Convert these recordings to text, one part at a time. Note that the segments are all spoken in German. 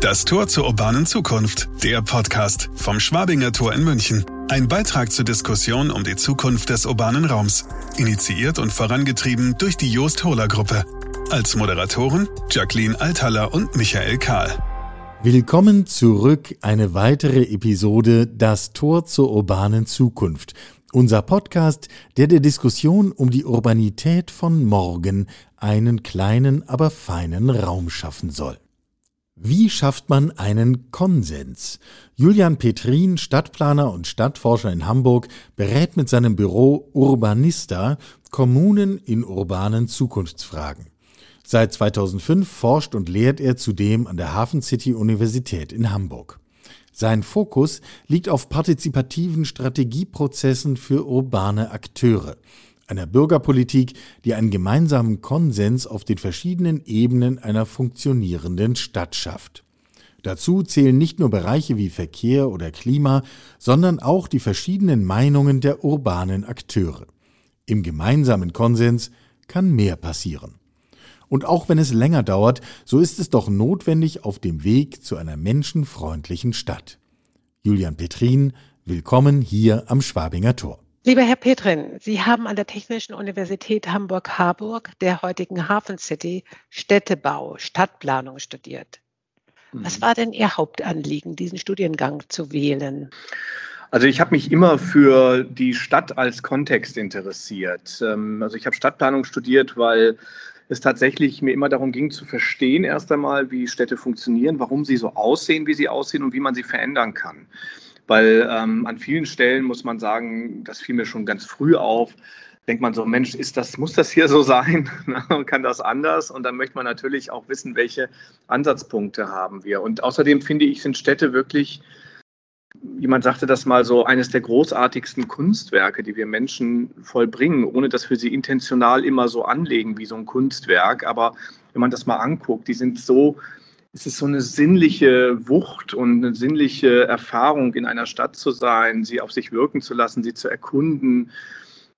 Das Tor zur urbanen Zukunft, der Podcast vom Schwabinger Tor in München. Ein Beitrag zur Diskussion um die Zukunft des urbanen Raums. Initiiert und vorangetrieben durch die Joost Hohler Gruppe. Als Moderatoren Jacqueline Althaller und Michael Kahl. Willkommen zurück, eine weitere Episode Das Tor zur urbanen Zukunft. Unser Podcast, der der Diskussion um die Urbanität von morgen einen kleinen, aber feinen Raum schaffen soll. Wie schafft man einen Konsens? Julian Petrin, Stadtplaner und Stadtforscher in Hamburg, berät mit seinem Büro Urbanista Kommunen in urbanen Zukunftsfragen. Seit 2005 forscht und lehrt er zudem an der Hafen City Universität in Hamburg. Sein Fokus liegt auf partizipativen Strategieprozessen für urbane Akteure – einer Bürgerpolitik, die einen gemeinsamen Konsens auf den verschiedenen Ebenen einer funktionierenden Stadt schafft. Dazu zählen nicht nur Bereiche wie Verkehr oder Klima, sondern auch die verschiedenen Meinungen der urbanen Akteure. Im gemeinsamen Konsens kann mehr passieren. Und auch wenn es länger dauert, so ist es doch notwendig auf dem Weg zu einer menschenfreundlichen Stadt. Julian Petrin, willkommen hier am Schwabinger Tor. Lieber Herr Petrin, Sie haben an der Technischen Universität Hamburg-Harburg, der heutigen Hafen City, Städtebau, Stadtplanung studiert. Was mhm. war denn Ihr Hauptanliegen, diesen Studiengang zu wählen? Also ich habe mich immer für die Stadt als Kontext interessiert. Ähm, also ich habe Stadtplanung studiert, weil es tatsächlich mir immer darum ging zu verstehen erst einmal, wie Städte funktionieren, warum sie so aussehen, wie sie aussehen und wie man sie verändern kann weil ähm, an vielen Stellen muss man sagen, das fiel mir schon ganz früh auf, denkt man so, Mensch, ist das, muss das hier so sein? Kann das anders? Und dann möchte man natürlich auch wissen, welche Ansatzpunkte haben wir. Und außerdem finde ich, sind Städte wirklich, jemand sagte das mal so, eines der großartigsten Kunstwerke, die wir Menschen vollbringen, ohne dass wir sie intentional immer so anlegen wie so ein Kunstwerk. Aber wenn man das mal anguckt, die sind so es ist so eine sinnliche Wucht und eine sinnliche Erfahrung, in einer Stadt zu sein, sie auf sich wirken zu lassen, sie zu erkunden.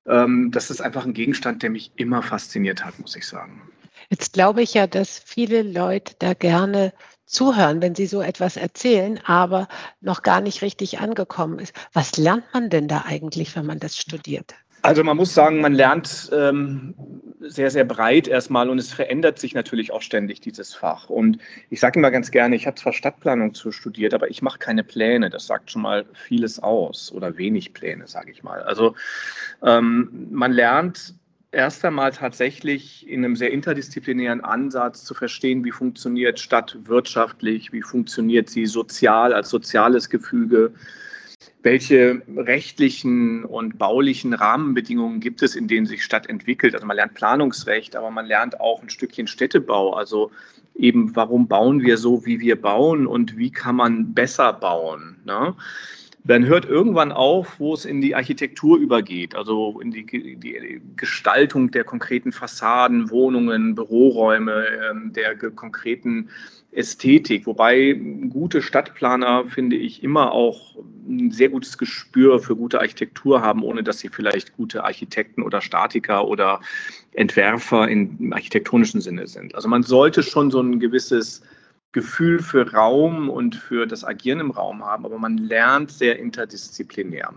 Ähm, das ist einfach ein Gegenstand, der mich immer fasziniert hat, muss ich sagen. Jetzt glaube ich ja, dass viele Leute da gerne zuhören, wenn sie so etwas erzählen, aber noch gar nicht richtig angekommen ist. Was lernt man denn da eigentlich, wenn man das studiert? Also man muss sagen, man lernt ähm, sehr, sehr breit erstmal und es verändert sich natürlich auch ständig dieses Fach. Und ich sage immer ganz gerne, ich habe zwar Stadtplanung zu studiert, aber ich mache keine Pläne. Das sagt schon mal vieles aus oder wenig Pläne, sage ich mal. Also ähm, man lernt erst einmal tatsächlich in einem sehr interdisziplinären Ansatz zu verstehen, wie funktioniert Stadt wirtschaftlich, wie funktioniert sie sozial als soziales Gefüge welche rechtlichen und baulichen Rahmenbedingungen gibt es, in denen sich Stadt entwickelt. Also man lernt Planungsrecht, aber man lernt auch ein Stückchen Städtebau. Also eben, warum bauen wir so, wie wir bauen und wie kann man besser bauen. Ne? Man hört irgendwann auf, wo es in die Architektur übergeht, also in die, die Gestaltung der konkreten Fassaden, Wohnungen, Büroräume, ähm, der konkreten Ästhetik. Wobei gute Stadtplaner, finde ich, immer auch ein sehr gutes Gespür für gute Architektur haben, ohne dass sie vielleicht gute Architekten oder Statiker oder Entwerfer im architektonischen Sinne sind. Also man sollte schon so ein gewisses Gefühl für Raum und für das Agieren im Raum haben, aber man lernt sehr interdisziplinär.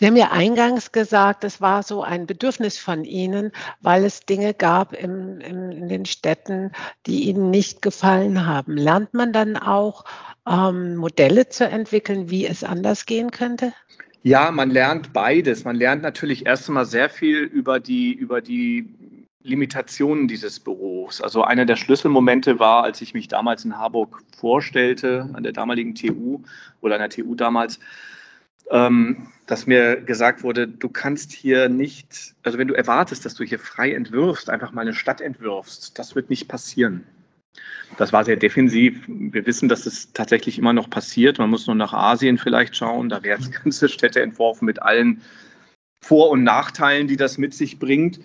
Sie haben ja eingangs gesagt, es war so ein Bedürfnis von Ihnen, weil es Dinge gab im, im, in den Städten, die Ihnen nicht gefallen haben. Lernt man dann auch ähm, Modelle zu entwickeln, wie es anders gehen könnte? Ja, man lernt beides. Man lernt natürlich erst einmal sehr viel über die, über die Limitationen dieses Berufs. Also einer der Schlüsselmomente war, als ich mich damals in Harburg vorstellte, an der damaligen TU oder an der TU damals, ähm, dass mir gesagt wurde, du kannst hier nicht, also wenn du erwartest, dass du hier frei entwirfst, einfach mal eine Stadt entwirfst, das wird nicht passieren. Das war sehr defensiv. Wir wissen, dass es tatsächlich immer noch passiert. Man muss nur nach Asien vielleicht schauen. Da werden ganze Städte entworfen mit allen Vor- und Nachteilen, die das mit sich bringt.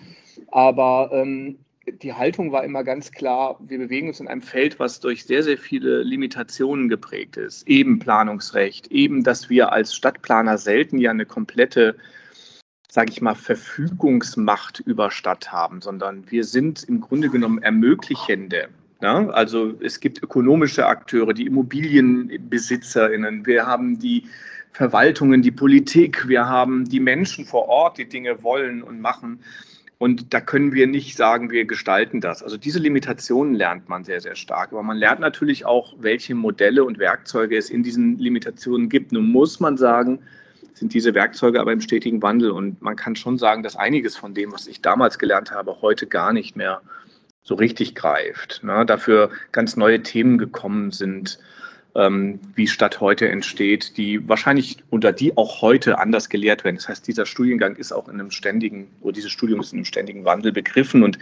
Aber ähm, die Haltung war immer ganz klar, wir bewegen uns in einem Feld, was durch sehr, sehr viele Limitationen geprägt ist. Eben Planungsrecht, eben, dass wir als Stadtplaner selten ja eine komplette, sage ich mal, Verfügungsmacht über Stadt haben, sondern wir sind im Grunde genommen Ermöglichende. Ja, also es gibt ökonomische Akteure, die Immobilienbesitzerinnen, wir haben die Verwaltungen, die Politik, wir haben die Menschen vor Ort, die Dinge wollen und machen. Und da können wir nicht sagen, wir gestalten das. Also diese Limitationen lernt man sehr, sehr stark. Aber man lernt natürlich auch, welche Modelle und Werkzeuge es in diesen Limitationen gibt. Nun muss man sagen, sind diese Werkzeuge aber im stetigen Wandel. Und man kann schon sagen, dass einiges von dem, was ich damals gelernt habe, heute gar nicht mehr so richtig greift. Ne? Dafür ganz neue Themen gekommen sind, ähm, wie Stadt heute entsteht, die wahrscheinlich unter die auch heute anders gelehrt werden. Das heißt, dieser Studiengang ist auch in einem ständigen, oder dieses Studium ist in einem ständigen Wandel begriffen. Und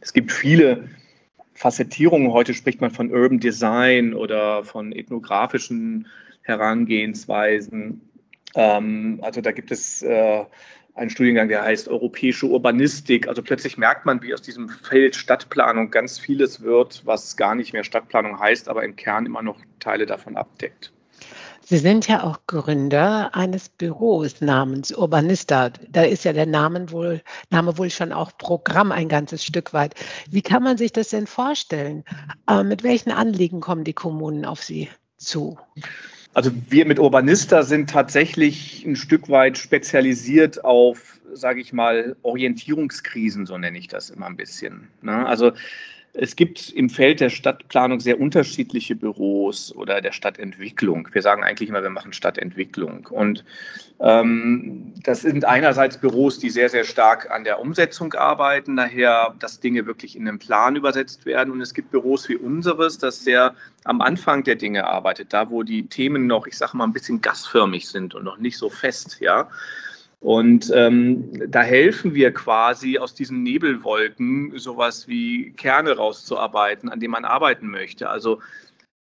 es gibt viele Facettierungen. Heute spricht man von Urban Design oder von ethnografischen Herangehensweisen. Ähm, also da gibt es äh, einen Studiengang, der heißt Europäische Urbanistik. Also plötzlich merkt man, wie aus diesem Feld Stadtplanung ganz vieles wird, was gar nicht mehr Stadtplanung heißt, aber im Kern immer noch Teile davon abdeckt. Sie sind ja auch Gründer eines Büros namens Urbanista. Da ist ja der Name wohl, Name wohl schon auch Programm ein ganzes Stück weit. Wie kann man sich das denn vorstellen? Mit welchen Anliegen kommen die Kommunen auf Sie zu? Also wir mit Urbanista sind tatsächlich ein Stück weit spezialisiert auf, sage ich mal, Orientierungskrisen, so nenne ich das immer ein bisschen. Ne? Also es gibt im Feld der Stadtplanung sehr unterschiedliche Büros oder der Stadtentwicklung. Wir sagen eigentlich immer, wir machen Stadtentwicklung. Und ähm, das sind einerseits Büros, die sehr, sehr stark an der Umsetzung arbeiten, daher, dass Dinge wirklich in den Plan übersetzt werden. Und es gibt Büros wie unseres, das sehr am Anfang der Dinge arbeitet, da wo die Themen noch, ich sage mal, ein bisschen gasförmig sind und noch nicht so fest, ja. Und ähm, da helfen wir quasi aus diesen Nebelwolken sowas wie Kerne rauszuarbeiten, an denen man arbeiten möchte. Also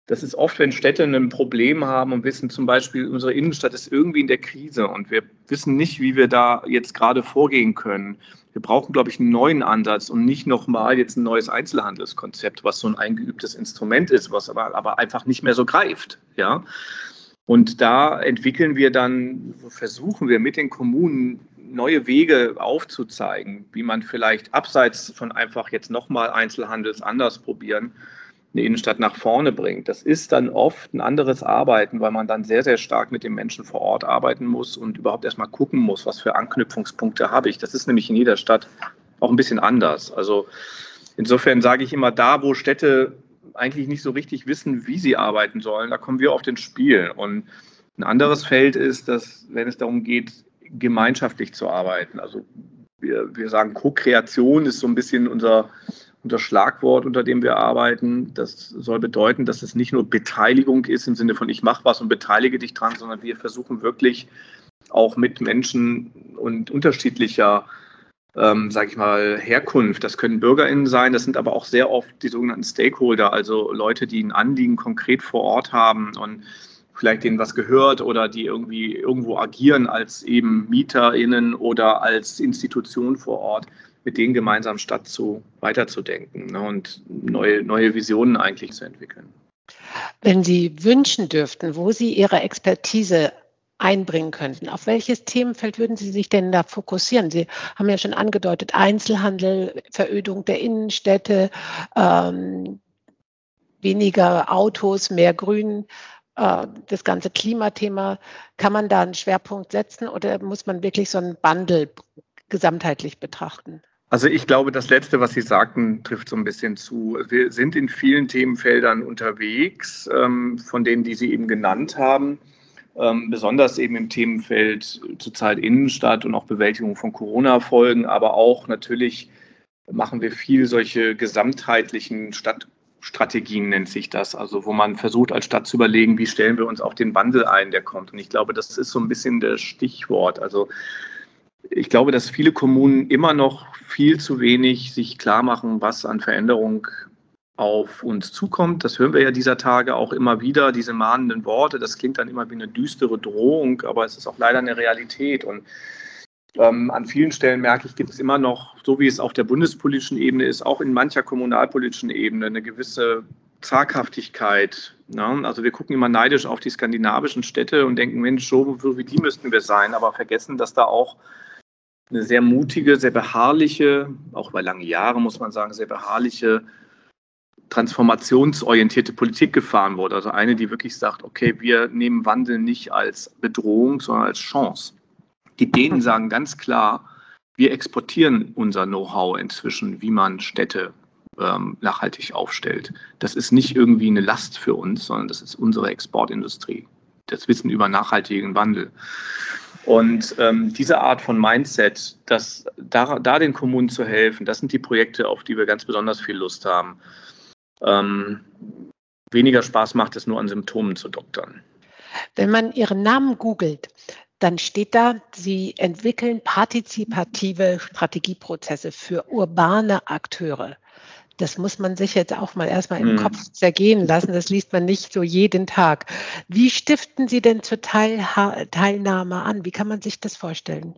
das ist oft, wenn Städte ein Problem haben und wissen zum Beispiel, unsere Innenstadt ist irgendwie in der Krise und wir wissen nicht, wie wir da jetzt gerade vorgehen können. Wir brauchen, glaube ich, einen neuen Ansatz und nicht nochmal jetzt ein neues Einzelhandelskonzept, was so ein eingeübtes Instrument ist, was aber, aber einfach nicht mehr so greift. Ja. Und da entwickeln wir dann, versuchen wir mit den Kommunen neue Wege aufzuzeigen, wie man vielleicht abseits von einfach jetzt nochmal Einzelhandels anders probieren, eine Innenstadt nach vorne bringt. Das ist dann oft ein anderes Arbeiten, weil man dann sehr, sehr stark mit den Menschen vor Ort arbeiten muss und überhaupt erstmal gucken muss, was für Anknüpfungspunkte habe ich. Das ist nämlich in jeder Stadt auch ein bisschen anders. Also insofern sage ich immer, da, wo Städte eigentlich nicht so richtig wissen, wie sie arbeiten sollen. Da kommen wir auf den Spiel. Und ein anderes Feld ist, dass, wenn es darum geht, gemeinschaftlich zu arbeiten, also wir, wir sagen, Co-Kreation ist so ein bisschen unser, unser Schlagwort, unter dem wir arbeiten. Das soll bedeuten, dass es nicht nur Beteiligung ist im Sinne von ich mache was und beteilige dich dran, sondern wir versuchen wirklich auch mit Menschen und unterschiedlicher ähm, sage ich mal, Herkunft. Das können BürgerInnen sein, das sind aber auch sehr oft die sogenannten Stakeholder, also Leute, die ein Anliegen konkret vor Ort haben und vielleicht denen was gehört oder die irgendwie irgendwo agieren als eben MieterInnen oder als Institution vor Ort, mit denen gemeinsam Stadt zu weiterzudenken ne, und neue, neue Visionen eigentlich zu entwickeln. Wenn Sie wünschen dürften, wo Sie Ihre Expertise einbringen könnten. Auf welches Themenfeld würden Sie sich denn da fokussieren? Sie haben ja schon angedeutet, Einzelhandel, Verödung der Innenstädte, ähm, weniger Autos, mehr Grün, äh, das ganze Klimathema. Kann man da einen Schwerpunkt setzen oder muss man wirklich so einen Bundle gesamtheitlich betrachten? Also ich glaube, das Letzte, was Sie sagten, trifft so ein bisschen zu. Wir sind in vielen Themenfeldern unterwegs, ähm, von denen, die Sie eben genannt haben ähm, besonders eben im Themenfeld zurzeit Innenstadt und auch Bewältigung von Corona-Folgen, aber auch natürlich machen wir viel solche gesamtheitlichen Stadtstrategien, nennt sich das, also wo man versucht als Stadt zu überlegen, wie stellen wir uns auf den Wandel ein, der kommt. Und ich glaube, das ist so ein bisschen das Stichwort. Also ich glaube, dass viele Kommunen immer noch viel zu wenig sich klar machen, was an Veränderung auf uns zukommt. Das hören wir ja dieser Tage auch immer wieder, diese mahnenden Worte. Das klingt dann immer wie eine düstere Drohung, aber es ist auch leider eine Realität. Und ähm, an vielen Stellen merke ich, gibt es immer noch, so wie es auf der bundespolitischen Ebene ist, auch in mancher kommunalpolitischen Ebene eine gewisse Zaghaftigkeit. Ne? Also wir gucken immer neidisch auf die skandinavischen Städte und denken, Mensch, so wie die müssten wir sein, aber vergessen, dass da auch eine sehr mutige, sehr beharrliche, auch über lange Jahre muss man sagen, sehr beharrliche transformationsorientierte Politik gefahren wurde. Also eine, die wirklich sagt, okay, wir nehmen Wandel nicht als Bedrohung, sondern als Chance. Die Dänen sagen ganz klar, wir exportieren unser Know-how inzwischen, wie man Städte ähm, nachhaltig aufstellt. Das ist nicht irgendwie eine Last für uns, sondern das ist unsere Exportindustrie. Das Wissen über nachhaltigen Wandel. Und ähm, diese Art von Mindset, das, da, da, den Kommunen zu helfen, das sind die Projekte, auf die wir ganz besonders viel Lust haben. Ähm, weniger Spaß macht es nur an Symptomen zu doktern. Wenn man Ihren Namen googelt, dann steht da, Sie entwickeln partizipative Strategieprozesse für urbane Akteure. Das muss man sich jetzt auch mal erstmal im hm. Kopf zergehen lassen. Das liest man nicht so jeden Tag. Wie stiften Sie denn zur Teilha Teilnahme an? Wie kann man sich das vorstellen?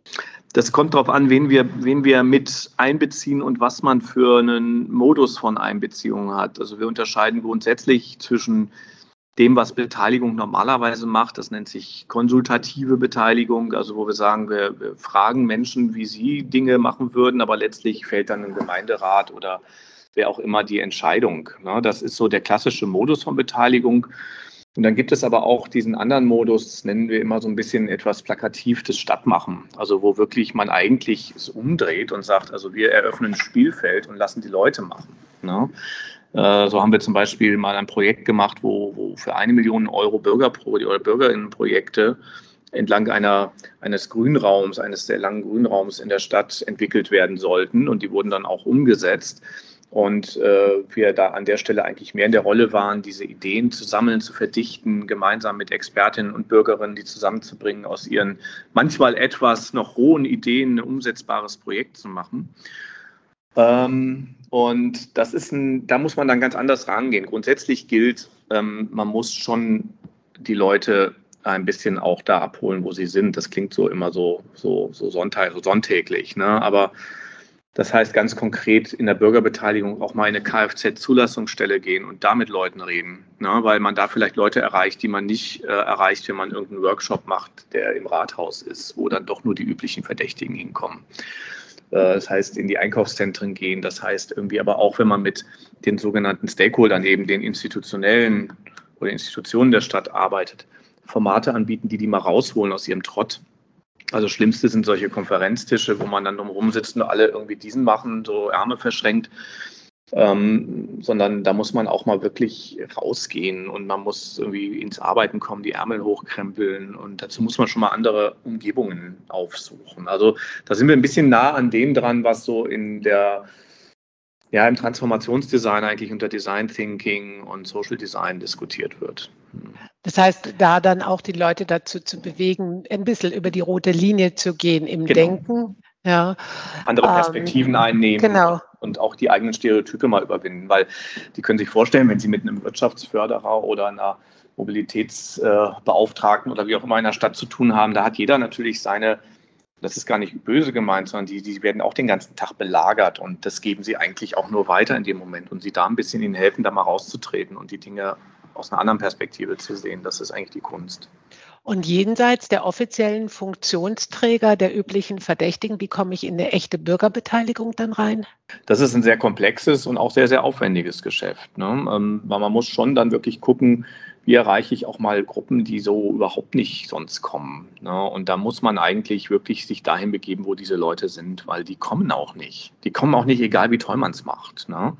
Das kommt darauf an, wen wir, wen wir mit einbeziehen und was man für einen Modus von Einbeziehung hat. Also wir unterscheiden grundsätzlich zwischen dem, was Beteiligung normalerweise macht. Das nennt sich konsultative Beteiligung, also wo wir sagen, wir, wir fragen Menschen, wie sie Dinge machen würden, aber letztlich fällt dann ein Gemeinderat oder wer auch immer die Entscheidung. Ne? Das ist so der klassische Modus von Beteiligung. Und dann gibt es aber auch diesen anderen Modus, das nennen wir immer so ein bisschen etwas plakativ das Stadtmachen. Also wo wirklich man eigentlich es umdreht und sagt, also wir eröffnen ein Spielfeld und lassen die Leute machen. Ne? Äh, so haben wir zum Beispiel mal ein Projekt gemacht, wo, wo für eine Million Euro Bürger oder Bürgerinnenprojekte entlang einer, eines Grünraums, eines sehr langen Grünraums in der Stadt entwickelt werden sollten. Und die wurden dann auch umgesetzt. Und äh, wir da an der Stelle eigentlich mehr in der Rolle waren, diese Ideen zu sammeln, zu verdichten, gemeinsam mit Expertinnen und Bürgerinnen, die zusammenzubringen, aus ihren manchmal etwas noch rohen Ideen ein umsetzbares Projekt zu machen. Ähm, und das ist ein, da muss man dann ganz anders rangehen. Grundsätzlich gilt, ähm, man muss schon die Leute ein bisschen auch da abholen, wo sie sind. Das klingt so immer so, so, so, sonntäglich. Ne? Aber das heißt ganz konkret in der Bürgerbeteiligung auch mal in eine Kfz-Zulassungsstelle gehen und da mit Leuten reden, ne? weil man da vielleicht Leute erreicht, die man nicht äh, erreicht, wenn man irgendeinen Workshop macht, der im Rathaus ist, wo dann doch nur die üblichen Verdächtigen hinkommen. Äh, das heißt, in die Einkaufszentren gehen. Das heißt irgendwie aber auch, wenn man mit den sogenannten Stakeholdern, eben den institutionellen oder Institutionen der Stadt arbeitet, Formate anbieten, die die mal rausholen aus ihrem Trott also Schlimmste sind solche Konferenztische, wo man dann drumherum sitzt und alle irgendwie diesen machen, so Ärmel verschränkt. Ähm, sondern da muss man auch mal wirklich rausgehen und man muss irgendwie ins Arbeiten kommen, die Ärmel hochkrempeln und dazu muss man schon mal andere Umgebungen aufsuchen. Also da sind wir ein bisschen nah an dem dran, was so in der ja, im Transformationsdesign eigentlich unter Design Thinking und Social Design diskutiert wird. Das heißt, da dann auch die Leute dazu zu bewegen, ein bisschen über die rote Linie zu gehen im genau. Denken. Ja. Andere ähm, Perspektiven ähm, einnehmen genau. und auch die eigenen Stereotype mal überwinden, weil die können sich vorstellen, wenn sie mit einem Wirtschaftsförderer oder einer Mobilitätsbeauftragten oder wie auch immer in der Stadt zu tun haben, da hat jeder natürlich seine das ist gar nicht böse gemeint, sondern die, die werden auch den ganzen Tag belagert und das geben sie eigentlich auch nur weiter in dem Moment und sie da ein bisschen ihnen helfen, da mal rauszutreten und die Dinge aus einer anderen Perspektive zu sehen. Das ist eigentlich die Kunst. Und jenseits der offiziellen Funktionsträger der üblichen Verdächtigen, wie komme ich in eine echte Bürgerbeteiligung dann rein? Das ist ein sehr komplexes und auch sehr, sehr aufwendiges Geschäft. Ne? Ähm, weil man muss schon dann wirklich gucken, wie erreiche ich auch mal Gruppen, die so überhaupt nicht sonst kommen. Ne? Und da muss man eigentlich wirklich sich dahin begeben, wo diese Leute sind, weil die kommen auch nicht. Die kommen auch nicht, egal wie toll man es macht. Ne?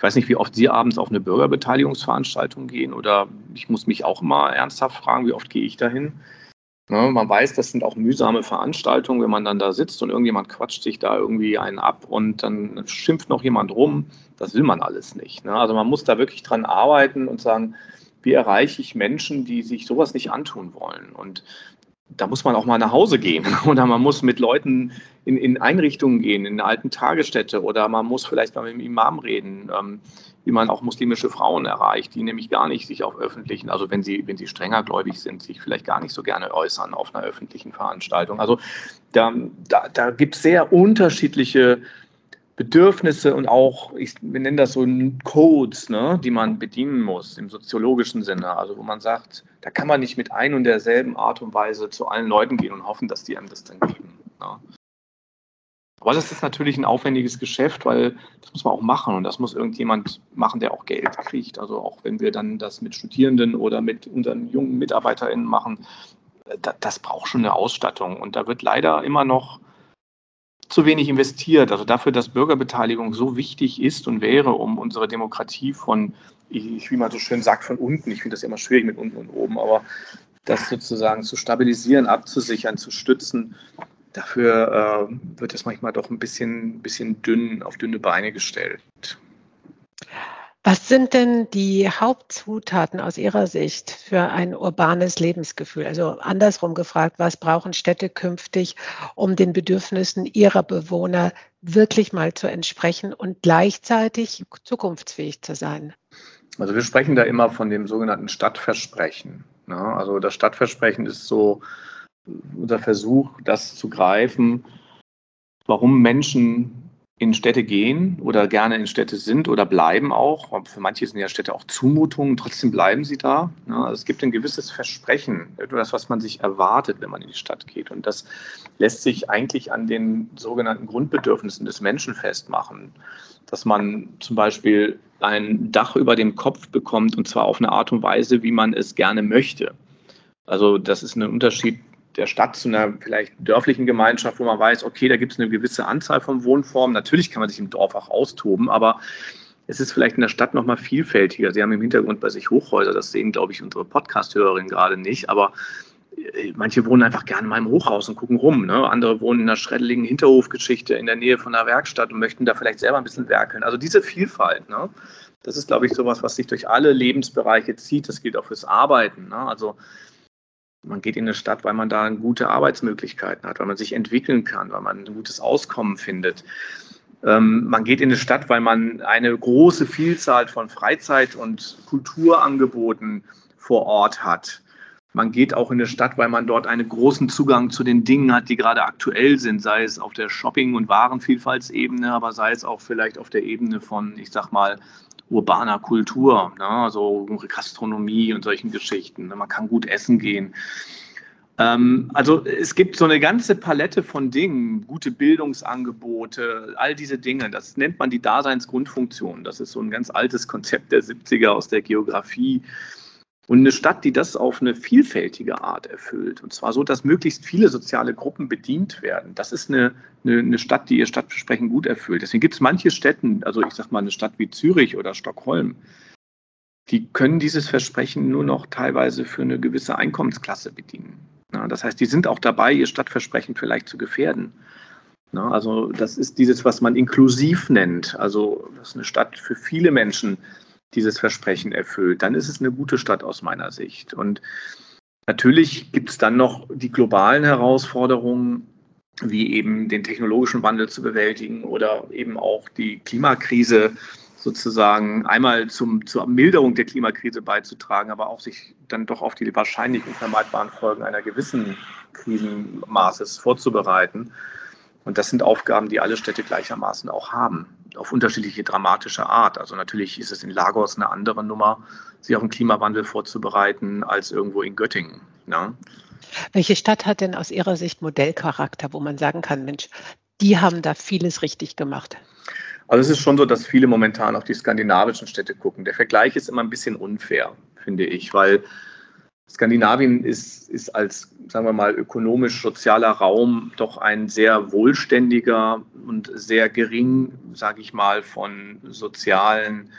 Ich weiß nicht, wie oft Sie abends auf eine Bürgerbeteiligungsveranstaltung gehen oder ich muss mich auch immer ernsthaft fragen, wie oft gehe ich dahin? Ne? Man weiß, das sind auch mühsame Veranstaltungen, wenn man dann da sitzt und irgendjemand quatscht sich da irgendwie einen ab und dann schimpft noch jemand rum. Das will man alles nicht. Ne? Also man muss da wirklich dran arbeiten und sagen, wie erreiche ich Menschen, die sich sowas nicht antun wollen? Und da muss man auch mal nach Hause gehen oder man muss mit Leuten in, in Einrichtungen gehen, in eine alten Tagesstätte oder man muss vielleicht mal mit dem Imam reden, ähm, wie man auch muslimische Frauen erreicht, die nämlich gar nicht sich auf öffentlichen, also wenn sie, wenn sie strenger gläubig sind, sich vielleicht gar nicht so gerne äußern auf einer öffentlichen Veranstaltung. Also da, da, da gibt es sehr unterschiedliche Bedürfnisse und auch, ich, nennen das so Codes, ne, die man bedienen muss im soziologischen Sinne. Also wo man sagt, da kann man nicht mit ein und derselben Art und Weise zu allen Leuten gehen und hoffen, dass die einem das dann geben. Ne. Aber das ist natürlich ein aufwendiges Geschäft, weil das muss man auch machen und das muss irgendjemand machen, der auch Geld kriegt. Also auch wenn wir dann das mit Studierenden oder mit unseren jungen MitarbeiterInnen machen, das braucht schon eine Ausstattung. Und da wird leider immer noch zu wenig investiert. Also dafür, dass Bürgerbeteiligung so wichtig ist und wäre, um unsere Demokratie von, ich, wie man so schön sagt, von unten, ich finde das immer schwierig mit unten und oben, aber das sozusagen zu stabilisieren, abzusichern, zu stützen, dafür äh, wird es manchmal doch ein bisschen, bisschen dünn auf dünne Beine gestellt. Was sind denn die Hauptzutaten aus Ihrer Sicht für ein urbanes Lebensgefühl? Also andersrum gefragt, was brauchen Städte künftig, um den Bedürfnissen ihrer Bewohner wirklich mal zu entsprechen und gleichzeitig zukunftsfähig zu sein? Also wir sprechen da immer von dem sogenannten Stadtversprechen. Ne? Also das Stadtversprechen ist so unser Versuch, das zu greifen, warum Menschen in Städte gehen oder gerne in Städte sind oder bleiben auch. Für manche sind ja Städte auch Zumutungen, trotzdem bleiben sie da. Also es gibt ein gewisses Versprechen, etwas, was man sich erwartet, wenn man in die Stadt geht. Und das lässt sich eigentlich an den sogenannten Grundbedürfnissen des Menschen festmachen. Dass man zum Beispiel ein Dach über dem Kopf bekommt und zwar auf eine Art und Weise, wie man es gerne möchte. Also das ist ein Unterschied der Stadt zu einer vielleicht dörflichen Gemeinschaft, wo man weiß, okay, da gibt es eine gewisse Anzahl von Wohnformen. Natürlich kann man sich im Dorf auch austoben, aber es ist vielleicht in der Stadt noch mal vielfältiger. Sie haben im Hintergrund bei sich Hochhäuser, das sehen, glaube ich, unsere Podcast-Hörerinnen gerade nicht, aber äh, manche wohnen einfach gerne mal im Hochhaus und gucken rum. Ne? Andere wohnen in einer schreddeligen Hinterhofgeschichte in der Nähe von einer Werkstatt und möchten da vielleicht selber ein bisschen werkeln. Also diese Vielfalt, ne? das ist, glaube ich, sowas, was sich durch alle Lebensbereiche zieht. Das gilt auch fürs Arbeiten. Ne? Also man geht in eine Stadt, weil man da gute Arbeitsmöglichkeiten hat, weil man sich entwickeln kann, weil man ein gutes Auskommen findet. Ähm, man geht in eine Stadt, weil man eine große Vielzahl von Freizeit- und Kulturangeboten vor Ort hat. Man geht auch in eine Stadt, weil man dort einen großen Zugang zu den Dingen hat, die gerade aktuell sind, sei es auf der Shopping- und Warenvielfaltsebene, aber sei es auch vielleicht auf der Ebene von, ich sag mal, urbaner Kultur, ne? also Gastronomie und solchen Geschichten. Ne? Man kann gut essen gehen. Ähm, also es gibt so eine ganze Palette von Dingen, gute Bildungsangebote, all diese Dinge. Das nennt man die Daseinsgrundfunktion. Das ist so ein ganz altes Konzept der 70er aus der Geografie. Und eine Stadt, die das auf eine vielfältige Art erfüllt, und zwar so, dass möglichst viele soziale Gruppen bedient werden, das ist eine, eine, Stadt, die ihr Stadtversprechen gut erfüllt. Deswegen gibt es manche Städten, also ich sage mal eine Stadt wie Zürich oder Stockholm, die können dieses Versprechen nur noch teilweise für eine gewisse Einkommensklasse bedienen. Ja, das heißt, die sind auch dabei, ihr Stadtversprechen vielleicht zu gefährden. Ja, also das ist dieses, was man inklusiv nennt. Also das ist eine Stadt für viele Menschen dieses Versprechen erfüllt, dann ist es eine gute Stadt aus meiner Sicht. Und natürlich gibt es dann noch die globalen Herausforderungen, wie eben den technologischen Wandel zu bewältigen oder eben auch die Klimakrise sozusagen einmal zum, zur Milderung der Klimakrise beizutragen, aber auch sich dann doch auf die wahrscheinlichen vermeidbaren Folgen einer gewissen Krisenmaßes vorzubereiten. Und das sind Aufgaben, die alle Städte gleichermaßen auch haben, auf unterschiedliche dramatische Art. Also natürlich ist es in Lagos eine andere Nummer, sich auf den Klimawandel vorzubereiten, als irgendwo in Göttingen. Ja. Welche Stadt hat denn aus Ihrer Sicht Modellcharakter, wo man sagen kann, Mensch, die haben da vieles richtig gemacht? Also es ist schon so, dass viele momentan auf die skandinavischen Städte gucken. Der Vergleich ist immer ein bisschen unfair, finde ich, weil Skandinavien ist, ist als, sagen wir mal, ökonomisch-sozialer Raum doch ein sehr wohlständiger und sehr gering, sage ich mal, von sozialen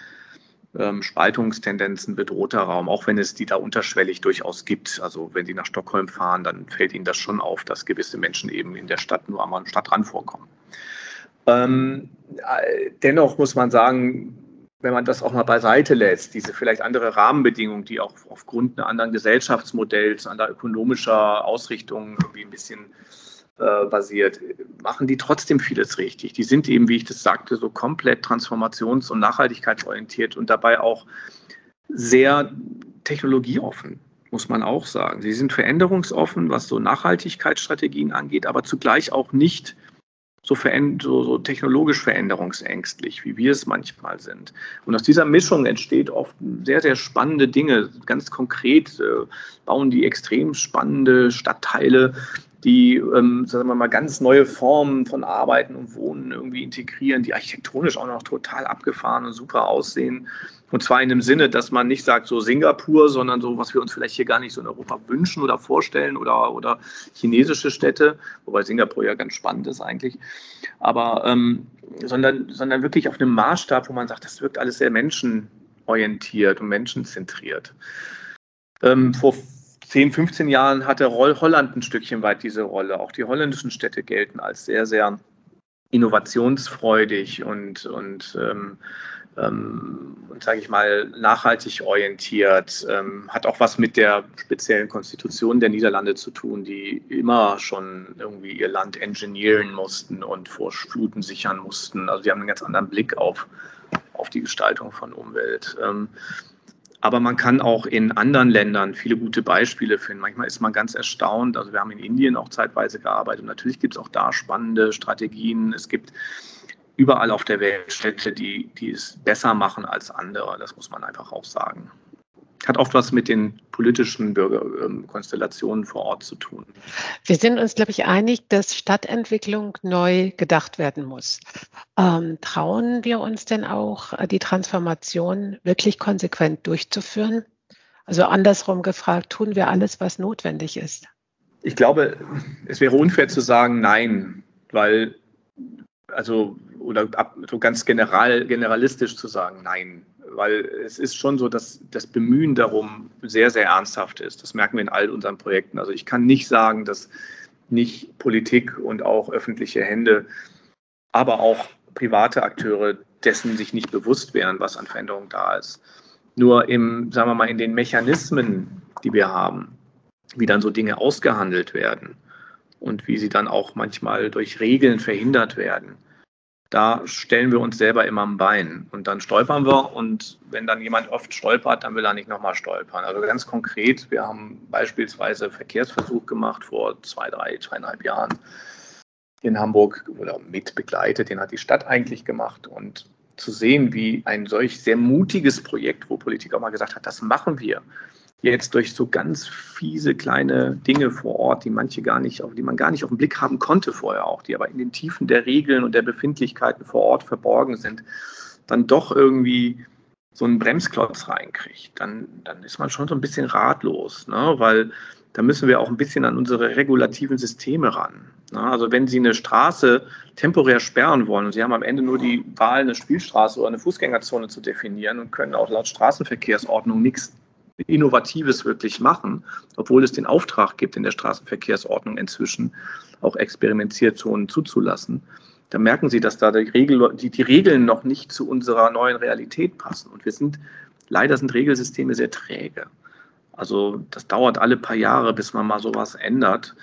ähm, Spaltungstendenzen bedrohter Raum, auch wenn es die da unterschwellig durchaus gibt. Also wenn Sie nach Stockholm fahren, dann fällt Ihnen das schon auf, dass gewisse Menschen eben in der Stadt nur am Stadtrand vorkommen. Ähm, äh, dennoch muss man sagen, wenn man das auch mal beiseite lässt, diese vielleicht andere Rahmenbedingungen, die auch aufgrund einer anderen Gesellschaftsmodells, anderer ökonomischer Ausrichtung irgendwie ein bisschen äh, basiert, machen die trotzdem vieles richtig. Die sind eben, wie ich das sagte, so komplett transformations- und nachhaltigkeitsorientiert und dabei auch sehr technologieoffen, muss man auch sagen. Sie sind veränderungsoffen, was so Nachhaltigkeitsstrategien angeht, aber zugleich auch nicht so, so, so, technologisch veränderungsängstlich, wie wir es manchmal sind. Und aus dieser Mischung entsteht oft sehr, sehr spannende Dinge. Ganz konkret äh, bauen die extrem spannende Stadtteile, die, ähm, sagen wir mal, ganz neue Formen von Arbeiten und Wohnen irgendwie integrieren, die architektonisch auch noch total abgefahren und super aussehen. Und zwar in dem Sinne, dass man nicht sagt, so Singapur, sondern so, was wir uns vielleicht hier gar nicht so in Europa wünschen oder vorstellen oder, oder chinesische Städte, wobei Singapur ja ganz spannend ist eigentlich. Aber, ähm, sondern, sondern wirklich auf einem Maßstab, wo man sagt, das wirkt alles sehr menschenorientiert und menschenzentriert. Ähm, vor 10, 15 Jahren hatte Holland ein Stückchen weit diese Rolle. Auch die holländischen Städte gelten als sehr, sehr innovationsfreudig und, und, ähm, ähm, und sage ich mal, nachhaltig orientiert. Ähm, hat auch was mit der speziellen Konstitution der Niederlande zu tun, die immer schon irgendwie ihr Land engineeren mussten und vor Fluten sichern mussten. Also die haben einen ganz anderen Blick auf, auf die Gestaltung von Umwelt. Aber man kann auch in anderen Ländern viele gute Beispiele finden. Manchmal ist man ganz erstaunt. Also wir haben in Indien auch zeitweise gearbeitet. Und natürlich gibt es auch da spannende Strategien. Es gibt überall auf der Welt Städte, die, die es besser machen als andere. Das muss man einfach auch sagen hat oft was mit den politischen Bürgerkonstellationen vor Ort zu tun. Wir sind uns, glaube ich, einig, dass Stadtentwicklung neu gedacht werden muss. Ähm, trauen wir uns denn auch, die Transformation wirklich konsequent durchzuführen? Also andersrum gefragt, tun wir alles, was notwendig ist? Ich glaube, es wäre unfair zu sagen, nein, weil, also, oder so ganz general, generalistisch zu sagen, nein weil es ist schon so, dass das Bemühen darum sehr, sehr ernsthaft ist. Das merken wir in all unseren Projekten. Also ich kann nicht sagen, dass nicht Politik und auch öffentliche Hände, aber auch private Akteure dessen sich nicht bewusst wären, was an Veränderung da ist. Nur im, sagen wir mal, in den Mechanismen, die wir haben, wie dann so Dinge ausgehandelt werden und wie sie dann auch manchmal durch Regeln verhindert werden da stellen wir uns selber immer am Bein. Und dann stolpern wir und wenn dann jemand oft stolpert, dann will er nicht nochmal stolpern. Also ganz konkret, wir haben beispielsweise Verkehrsversuch gemacht vor zwei, drei, zweieinhalb Jahren in Hamburg oder mit begleitet, den hat die Stadt eigentlich gemacht. Und zu sehen, wie ein solch sehr mutiges Projekt, wo Politik auch mal gesagt hat, das machen wir, jetzt durch so ganz fiese kleine Dinge vor Ort, die manche gar nicht, die man gar nicht auf den Blick haben konnte vorher auch, die aber in den Tiefen der Regeln und der Befindlichkeiten vor Ort verborgen sind, dann doch irgendwie so einen Bremsklotz reinkriegt, dann, dann ist man schon so ein bisschen ratlos, ne? weil da müssen wir auch ein bisschen an unsere regulativen Systeme ran. Ne? Also wenn Sie eine Straße temporär sperren wollen und Sie haben am Ende nur die Wahl, eine Spielstraße oder eine Fußgängerzone zu definieren und können auch laut Straßenverkehrsordnung nichts Innovatives wirklich machen, obwohl es den Auftrag gibt, in der Straßenverkehrsordnung inzwischen auch Experimentierzonen zuzulassen. Da merken Sie, dass da die, Regel, die, die Regeln noch nicht zu unserer neuen Realität passen. Und wir sind, leider sind Regelsysteme sehr träge. Also das dauert alle paar Jahre, bis man mal sowas ändert.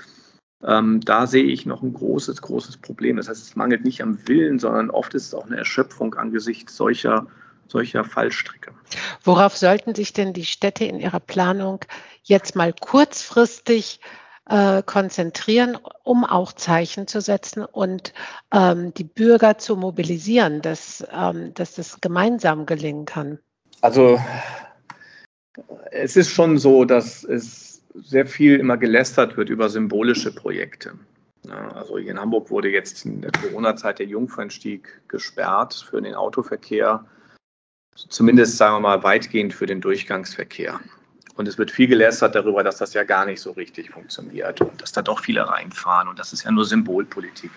Ähm, da sehe ich noch ein großes, großes Problem. Das heißt, es mangelt nicht am Willen, sondern oft ist es auch eine Erschöpfung angesichts solcher solcher Fallstricke. Worauf sollten sich denn die Städte in ihrer Planung jetzt mal kurzfristig äh, konzentrieren, um auch Zeichen zu setzen und ähm, die Bürger zu mobilisieren, dass, ähm, dass das gemeinsam gelingen kann? Also es ist schon so, dass es sehr viel immer gelästert wird über symbolische Projekte. Ja, also hier in Hamburg wurde jetzt in der Corona-Zeit der Jungfernstieg gesperrt für den Autoverkehr zumindest sagen wir mal weitgehend für den Durchgangsverkehr. Und es wird viel gelästert darüber, dass das ja gar nicht so richtig funktioniert und dass da doch viele reinfahren und das ist ja nur Symbolpolitik.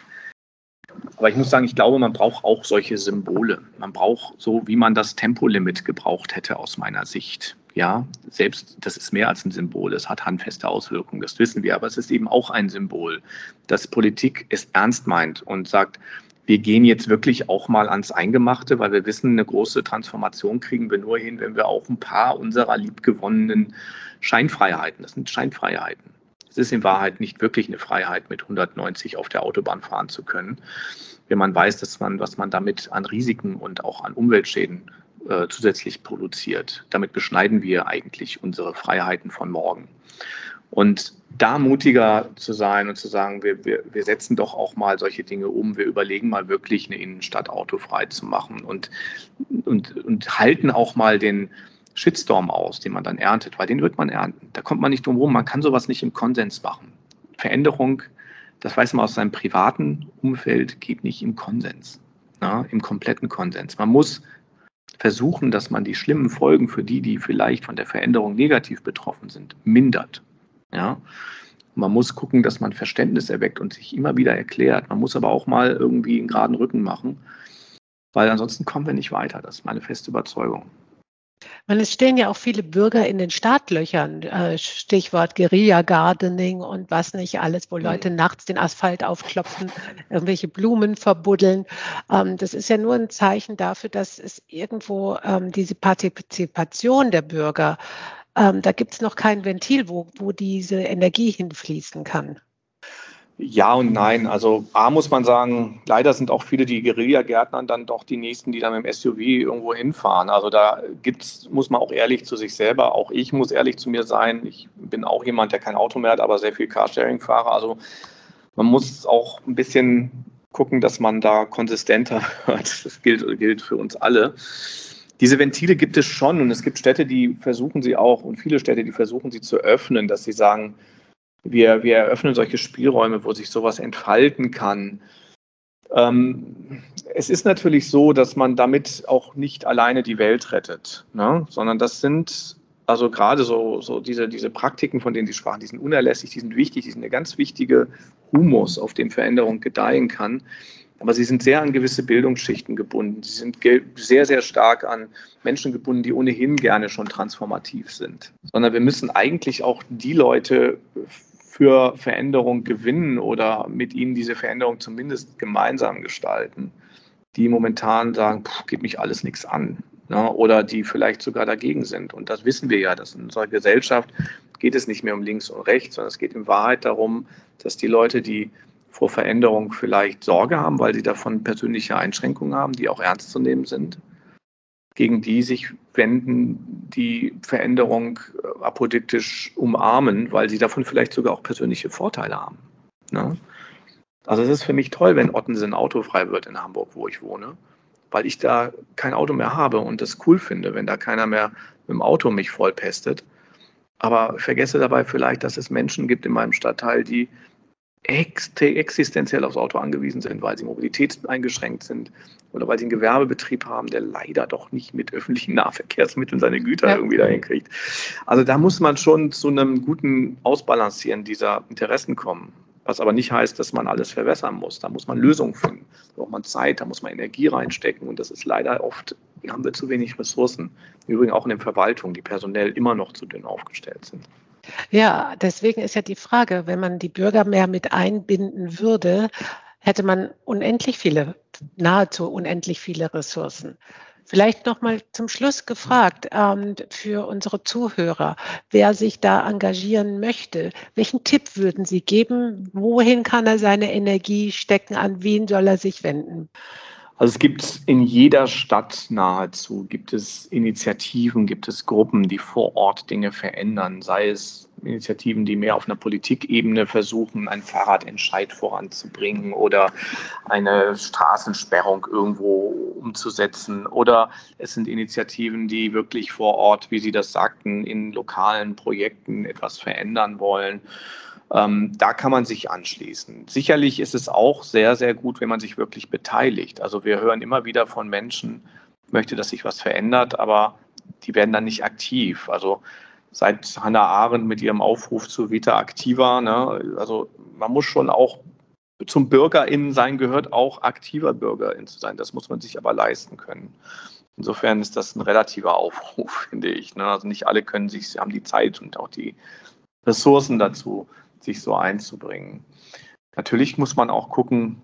Aber ich muss sagen, ich glaube, man braucht auch solche Symbole. Man braucht so, wie man das Tempolimit gebraucht hätte aus meiner Sicht. Ja, selbst das ist mehr als ein Symbol. Es hat handfeste Auswirkungen, das wissen wir. Aber es ist eben auch ein Symbol, dass Politik es ernst meint und sagt, wir gehen jetzt wirklich auch mal ans Eingemachte, weil wir wissen, eine große Transformation kriegen wir nur hin, wenn wir auch ein paar unserer liebgewonnenen Scheinfreiheiten, das sind Scheinfreiheiten. Es ist in Wahrheit nicht wirklich eine Freiheit, mit 190 auf der Autobahn fahren zu können, wenn man weiß, dass man, was man damit an Risiken und auch an Umweltschäden äh, zusätzlich produziert. Damit beschneiden wir eigentlich unsere Freiheiten von morgen. Und da mutiger zu sein und zu sagen, wir, wir, wir setzen doch auch mal solche Dinge um, wir überlegen mal wirklich eine Innenstadt autofrei zu machen und, und, und halten auch mal den Shitstorm aus, den man dann erntet, weil den wird man ernten. Da kommt man nicht drum rum, man kann sowas nicht im Konsens machen. Veränderung, das weiß man aus seinem privaten Umfeld, geht nicht im Konsens, ja, im kompletten Konsens. Man muss versuchen, dass man die schlimmen Folgen für die, die vielleicht von der Veränderung negativ betroffen sind, mindert. Ja? Man muss gucken, dass man Verständnis erweckt und sich immer wieder erklärt. Man muss aber auch mal irgendwie einen geraden Rücken machen, weil ansonsten kommen wir nicht weiter. Das ist meine feste Überzeugung. Man, es stehen ja auch viele Bürger in den Startlöchern, äh, Stichwort Guerilla-Gardening und was nicht alles, wo Leute mhm. nachts den Asphalt aufklopfen, irgendwelche Blumen verbuddeln. Ähm, das ist ja nur ein Zeichen dafür, dass es irgendwo ähm, diese Partizipation der Bürger ähm, da gibt es noch kein Ventil, wo, wo diese Energie hinfließen kann. Ja und nein. Also A muss man sagen, leider sind auch viele die Guerilla-Gärtner dann doch die nächsten, die dann mit dem SUV irgendwo hinfahren. Also da gibt's, muss man auch ehrlich zu sich selber, auch ich muss ehrlich zu mir sein. Ich bin auch jemand, der kein Auto mehr hat, aber sehr viel Carsharing fahre. Also man muss auch ein bisschen gucken, dass man da konsistenter hört. Das gilt, gilt für uns alle diese Ventile gibt es schon und es gibt Städte, die versuchen sie auch und viele Städte, die versuchen sie zu öffnen, dass sie sagen, wir, wir eröffnen solche Spielräume, wo sich sowas entfalten kann. Ähm, es ist natürlich so, dass man damit auch nicht alleine die Welt rettet, ne? sondern das sind also gerade so, so diese, diese Praktiken, von denen Sie sprachen, die sind unerlässlich, die sind wichtig, die sind eine ganz wichtige Humus, auf dem Veränderung gedeihen kann. Aber sie sind sehr an gewisse Bildungsschichten gebunden. Sie sind sehr, sehr stark an Menschen gebunden, die ohnehin gerne schon transformativ sind. Sondern wir müssen eigentlich auch die Leute für Veränderung gewinnen oder mit ihnen diese Veränderung zumindest gemeinsam gestalten, die momentan sagen, geht mich alles nichts an. Ne? Oder die vielleicht sogar dagegen sind. Und das wissen wir ja, dass in unserer Gesellschaft geht es nicht mehr um links und rechts, sondern es geht in Wahrheit darum, dass die Leute, die vor Veränderung vielleicht Sorge haben, weil sie davon persönliche Einschränkungen haben, die auch ernst zu nehmen sind, gegen die sich wenden, die Veränderung äh, apodiktisch umarmen, weil sie davon vielleicht sogar auch persönliche Vorteile haben. Ne? Also es ist für mich toll, wenn Ottensen autofrei wird in Hamburg, wo ich wohne, weil ich da kein Auto mehr habe und das cool finde, wenn da keiner mehr mit dem Auto mich vollpestet. Aber vergesse dabei vielleicht, dass es Menschen gibt in meinem Stadtteil, die existenziell aufs Auto angewiesen sind, weil sie mobilitätseingeschränkt sind oder weil sie einen Gewerbebetrieb haben, der leider doch nicht mit öffentlichen Nahverkehrsmitteln seine Güter ja. irgendwie dahin kriegt. Also da muss man schon zu einem guten Ausbalancieren dieser Interessen kommen. Was aber nicht heißt, dass man alles verwässern muss. Da muss man Lösungen finden. Da braucht man Zeit, da muss man Energie reinstecken. Und das ist leider oft, haben wir zu wenig Ressourcen. Übrigens auch in der Verwaltung, die personell immer noch zu dünn aufgestellt sind. Ja, deswegen ist ja die Frage, wenn man die Bürger mehr mit einbinden würde, hätte man unendlich viele, nahezu unendlich viele Ressourcen. Vielleicht noch mal zum Schluss gefragt ähm, für unsere Zuhörer, wer sich da engagieren möchte. Welchen Tipp würden Sie geben? Wohin kann er seine Energie stecken? An wen soll er sich wenden? Also es gibt in jeder Stadt nahezu, gibt es Initiativen, gibt es Gruppen, die vor Ort Dinge verändern, sei es Initiativen, die mehr auf einer Politikebene versuchen, einen Fahrradentscheid voranzubringen oder eine Straßensperrung irgendwo umzusetzen. Oder es sind Initiativen, die wirklich vor Ort, wie Sie das sagten, in lokalen Projekten etwas verändern wollen. Ähm, da kann man sich anschließen. Sicherlich ist es auch sehr, sehr gut, wenn man sich wirklich beteiligt. Also wir hören immer wieder von Menschen, möchte, dass sich was verändert, aber die werden dann nicht aktiv. Also seit Hannah Arendt mit ihrem Aufruf zu Vita Activa, ne, also man muss schon auch zum BürgerInnen sein, gehört auch aktiver BürgerIn zu sein. Das muss man sich aber leisten können. Insofern ist das ein relativer Aufruf, finde ich. Ne? Also nicht alle können sich, haben die Zeit und auch die Ressourcen dazu sich so einzubringen. Natürlich muss man auch gucken,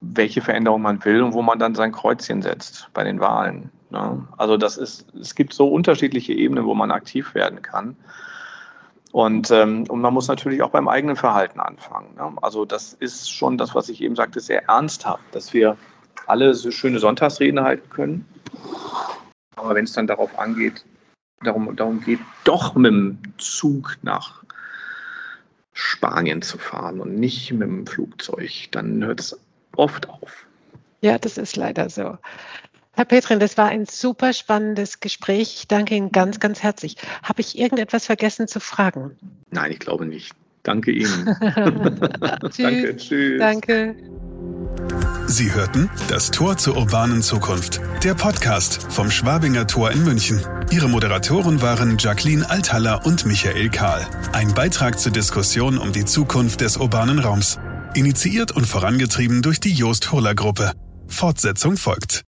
welche Veränderung man will und wo man dann sein Kreuzchen setzt bei den Wahlen. Ne? Also das ist, es gibt so unterschiedliche Ebenen, wo man aktiv werden kann. Und, ähm, und man muss natürlich auch beim eigenen Verhalten anfangen. Ne? Also das ist schon das, was ich eben sagte, sehr ernsthaft, dass wir alle so schöne Sonntagsreden halten können. Aber wenn es dann darauf angeht, darum, darum geht, doch mit dem Zug nach Spanien zu fahren und nicht mit dem Flugzeug, dann hört es oft auf. Ja, das ist leider so. Herr Petrin, das war ein super spannendes Gespräch. Ich danke Ihnen ganz, ganz herzlich. Habe ich irgendetwas vergessen zu fragen? Nein, ich glaube nicht. Danke Ihnen. tschüss. Danke, tschüss. Danke. Sie hörten das Tor zur urbanen Zukunft, der Podcast vom Schwabinger Tor in München. Ihre Moderatoren waren Jacqueline Althaller und Michael Kahl. Ein Beitrag zur Diskussion um die Zukunft des urbanen Raums. Initiiert und vorangetrieben durch die Jost Hurler Gruppe. Fortsetzung folgt.